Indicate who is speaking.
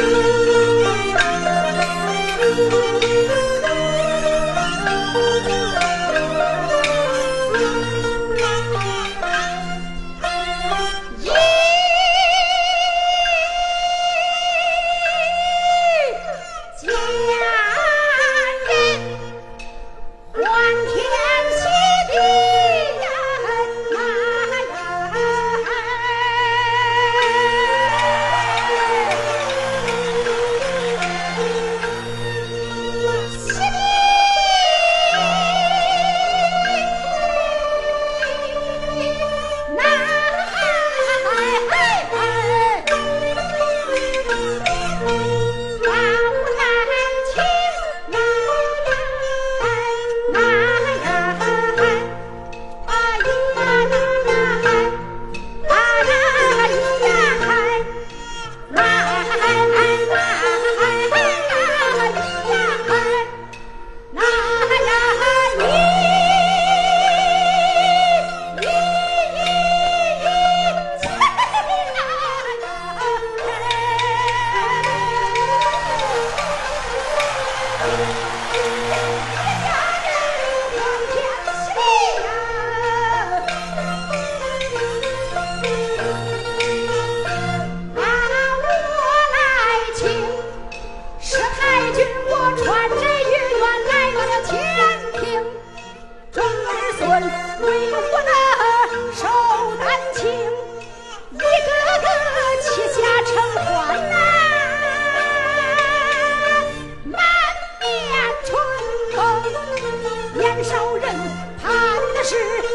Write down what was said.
Speaker 1: Ooh. 是